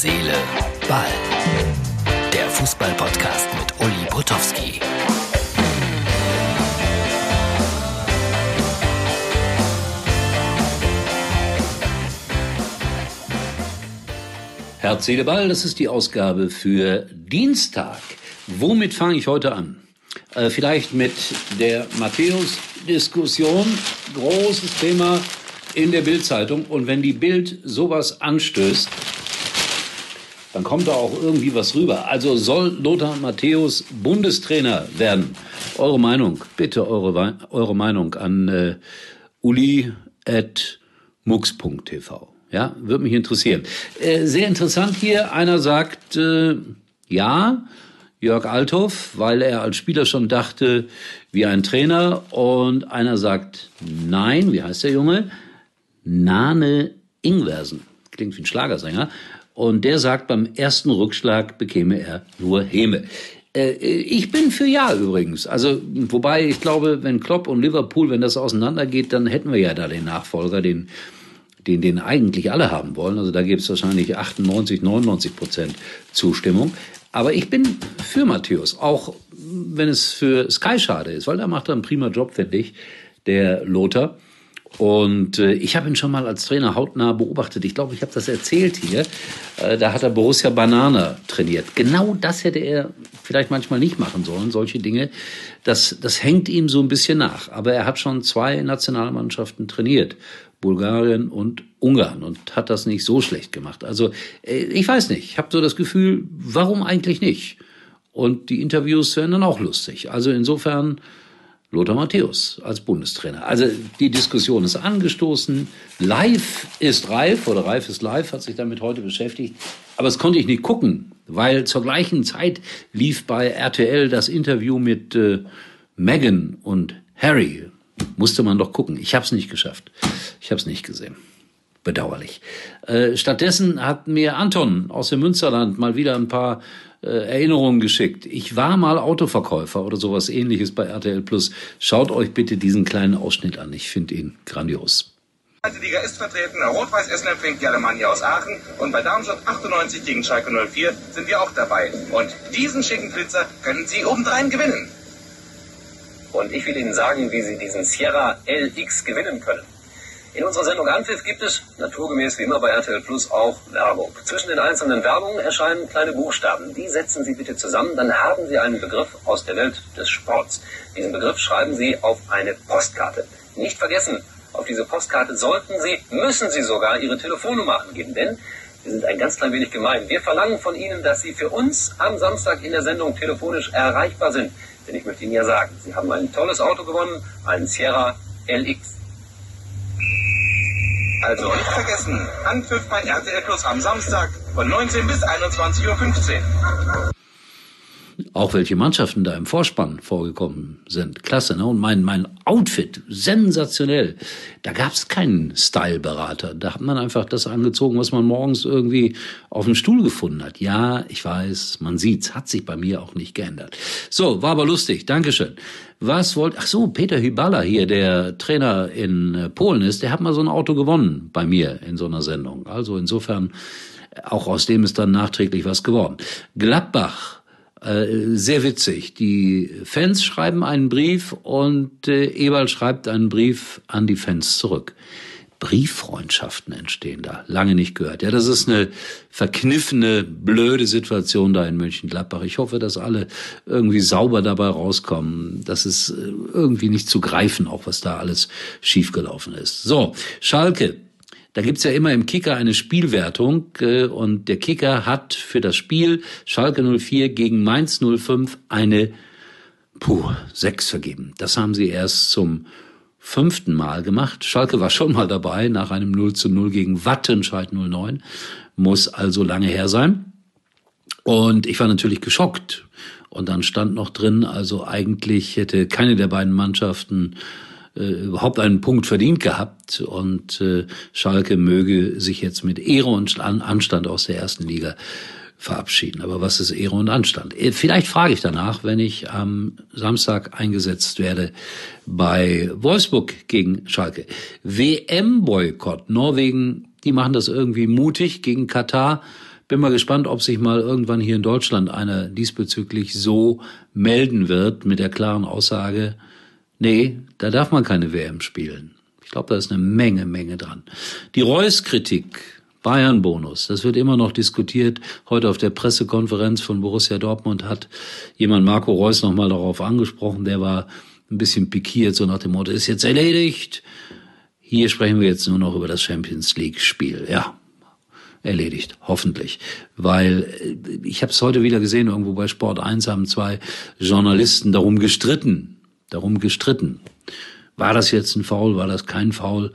Seele, Ball. Der Fußball-Podcast mit Uli Potowski. Herz, Seele, Ball, das ist die Ausgabe für Dienstag. Womit fange ich heute an? Äh, vielleicht mit der Matthäus-Diskussion. Großes Thema in der Bildzeitung. Und wenn die Bild sowas anstößt, dann kommt da auch irgendwie was rüber. Also soll Lothar Matthäus Bundestrainer werden? Eure Meinung, bitte eure, eure Meinung an äh, uli.mux.tv. Ja, würde mich interessieren. Äh, sehr interessant hier. Einer sagt, äh, ja, Jörg Althoff, weil er als Spieler schon dachte, wie ein Trainer. Und einer sagt, nein, wie heißt der Junge? Nane Ingwersen. Klingt wie ein Schlagersänger. Und der sagt, beim ersten Rückschlag bekäme er nur Häme. Äh, ich bin für Ja übrigens. Also, wobei ich glaube, wenn Klopp und Liverpool, wenn das auseinandergeht, dann hätten wir ja da den Nachfolger, den, den, den eigentlich alle haben wollen. Also da gibt es wahrscheinlich 98, 99 Prozent Zustimmung. Aber ich bin für Matthäus, auch wenn es für Sky schade ist, weil da macht er einen prima Job, finde ich, der Lothar. Und äh, ich habe ihn schon mal als Trainer hautnah beobachtet. Ich glaube, ich habe das erzählt hier. Äh, da hat er Borussia Banana trainiert. Genau das hätte er vielleicht manchmal nicht machen sollen, solche Dinge. Das, das hängt ihm so ein bisschen nach. Aber er hat schon zwei Nationalmannschaften trainiert. Bulgarien und Ungarn und hat das nicht so schlecht gemacht. Also äh, ich weiß nicht, ich habe so das Gefühl, warum eigentlich nicht? Und die Interviews werden dann auch lustig. Also insofern Lothar Matthäus als Bundestrainer. Also die Diskussion ist angestoßen. Live ist reif oder reif ist live, hat sich damit heute beschäftigt. Aber das konnte ich nicht gucken, weil zur gleichen Zeit lief bei RTL das Interview mit äh, Meghan und Harry. Musste man doch gucken. Ich habe es nicht geschafft. Ich habe es nicht gesehen. Bedauerlich. Äh, stattdessen hat mir Anton aus dem Münsterland mal wieder ein paar äh, Erinnerungen geschickt. Ich war mal Autoverkäufer oder sowas ähnliches bei RTL Plus. Schaut euch bitte diesen kleinen Ausschnitt an. Ich finde ihn grandios. Die Liga ist vertreten. Rot-Weiß Essen empfängt die Alemannia aus Aachen. Und bei Darmstadt 98 gegen Schalke 04 sind wir auch dabei. Und diesen schicken Flitzer können Sie obendrein gewinnen. Und ich will Ihnen sagen, wie Sie diesen Sierra LX gewinnen können. In unserer Sendung Anpfiff gibt es, naturgemäß wie immer bei RTL Plus, auch Werbung. Zwischen den einzelnen Werbungen erscheinen kleine Buchstaben. Die setzen Sie bitte zusammen, dann haben Sie einen Begriff aus der Welt des Sports. Diesen Begriff schreiben Sie auf eine Postkarte. Nicht vergessen, auf diese Postkarte sollten Sie, müssen Sie sogar Ihre Telefonnummer angeben, denn wir sind ein ganz klein wenig gemein. Wir verlangen von Ihnen, dass Sie für uns am Samstag in der Sendung telefonisch erreichbar sind. Denn ich möchte Ihnen ja sagen, Sie haben ein tolles Auto gewonnen, einen Sierra LX. Also nicht vergessen, Anpfiff bei RTL Plus am Samstag von 19 bis 21.15 Uhr. Auch welche Mannschaften da im Vorspann vorgekommen sind. Klasse, ne? Und mein, mein Outfit, sensationell. Da gab es keinen Styleberater. Da hat man einfach das angezogen, was man morgens irgendwie auf dem Stuhl gefunden hat. Ja, ich weiß, man sieht's, hat sich bei mir auch nicht geändert. So, war aber lustig. Dankeschön. Was wollt, ach so, Peter Hyballa hier, der Trainer in äh, Polen ist, der hat mal so ein Auto gewonnen bei mir in so einer Sendung. Also insofern, auch aus dem ist dann nachträglich was geworden. Gladbach sehr witzig. Die Fans schreiben einen Brief und äh, Eberl schreibt einen Brief an die Fans zurück. Brieffreundschaften entstehen da. Lange nicht gehört. Ja, das ist eine verkniffene, blöde Situation da in Mönchengladbach. Ich hoffe, dass alle irgendwie sauber dabei rauskommen. Das ist äh, irgendwie nicht zu greifen, auch was da alles schiefgelaufen ist. So, Schalke da gibt's ja immer im Kicker eine Spielwertung äh, und der Kicker hat für das Spiel Schalke 04 gegen Mainz 05 eine puh, 6 vergeben. Das haben sie erst zum fünften Mal gemacht. Schalke war schon mal dabei nach einem 0 zu 0 gegen Wattenscheid 09. Muss also lange her sein. Und ich war natürlich geschockt. Und dann stand noch drin, also eigentlich hätte keine der beiden Mannschaften äh, überhaupt einen Punkt verdient gehabt und äh, Schalke möge sich jetzt mit Ehre und Anstand aus der ersten Liga verabschieden. Aber was ist Ehre und Anstand? Äh, vielleicht frage ich danach, wenn ich am Samstag eingesetzt werde bei Wolfsburg gegen Schalke. WM-Boykott. Norwegen, die machen das irgendwie mutig gegen Katar. Bin mal gespannt, ob sich mal irgendwann hier in Deutschland einer diesbezüglich so melden wird mit der klaren Aussage, nee, da darf man keine WM spielen. Ich glaube, da ist eine Menge, Menge dran. Die Reus-Kritik, Bayern-Bonus, das wird immer noch diskutiert. Heute auf der Pressekonferenz von Borussia Dortmund hat jemand Marco Reus nochmal darauf angesprochen. Der war ein bisschen pikiert, so nach dem Motto, ist jetzt erledigt. Hier sprechen wir jetzt nur noch über das Champions League-Spiel. Ja, erledigt, hoffentlich. Weil äh, ich habe es heute wieder gesehen, irgendwo bei Sport 1 haben zwei Journalisten darum gestritten, darum gestritten. War das jetzt ein Foul, war das kein Foul?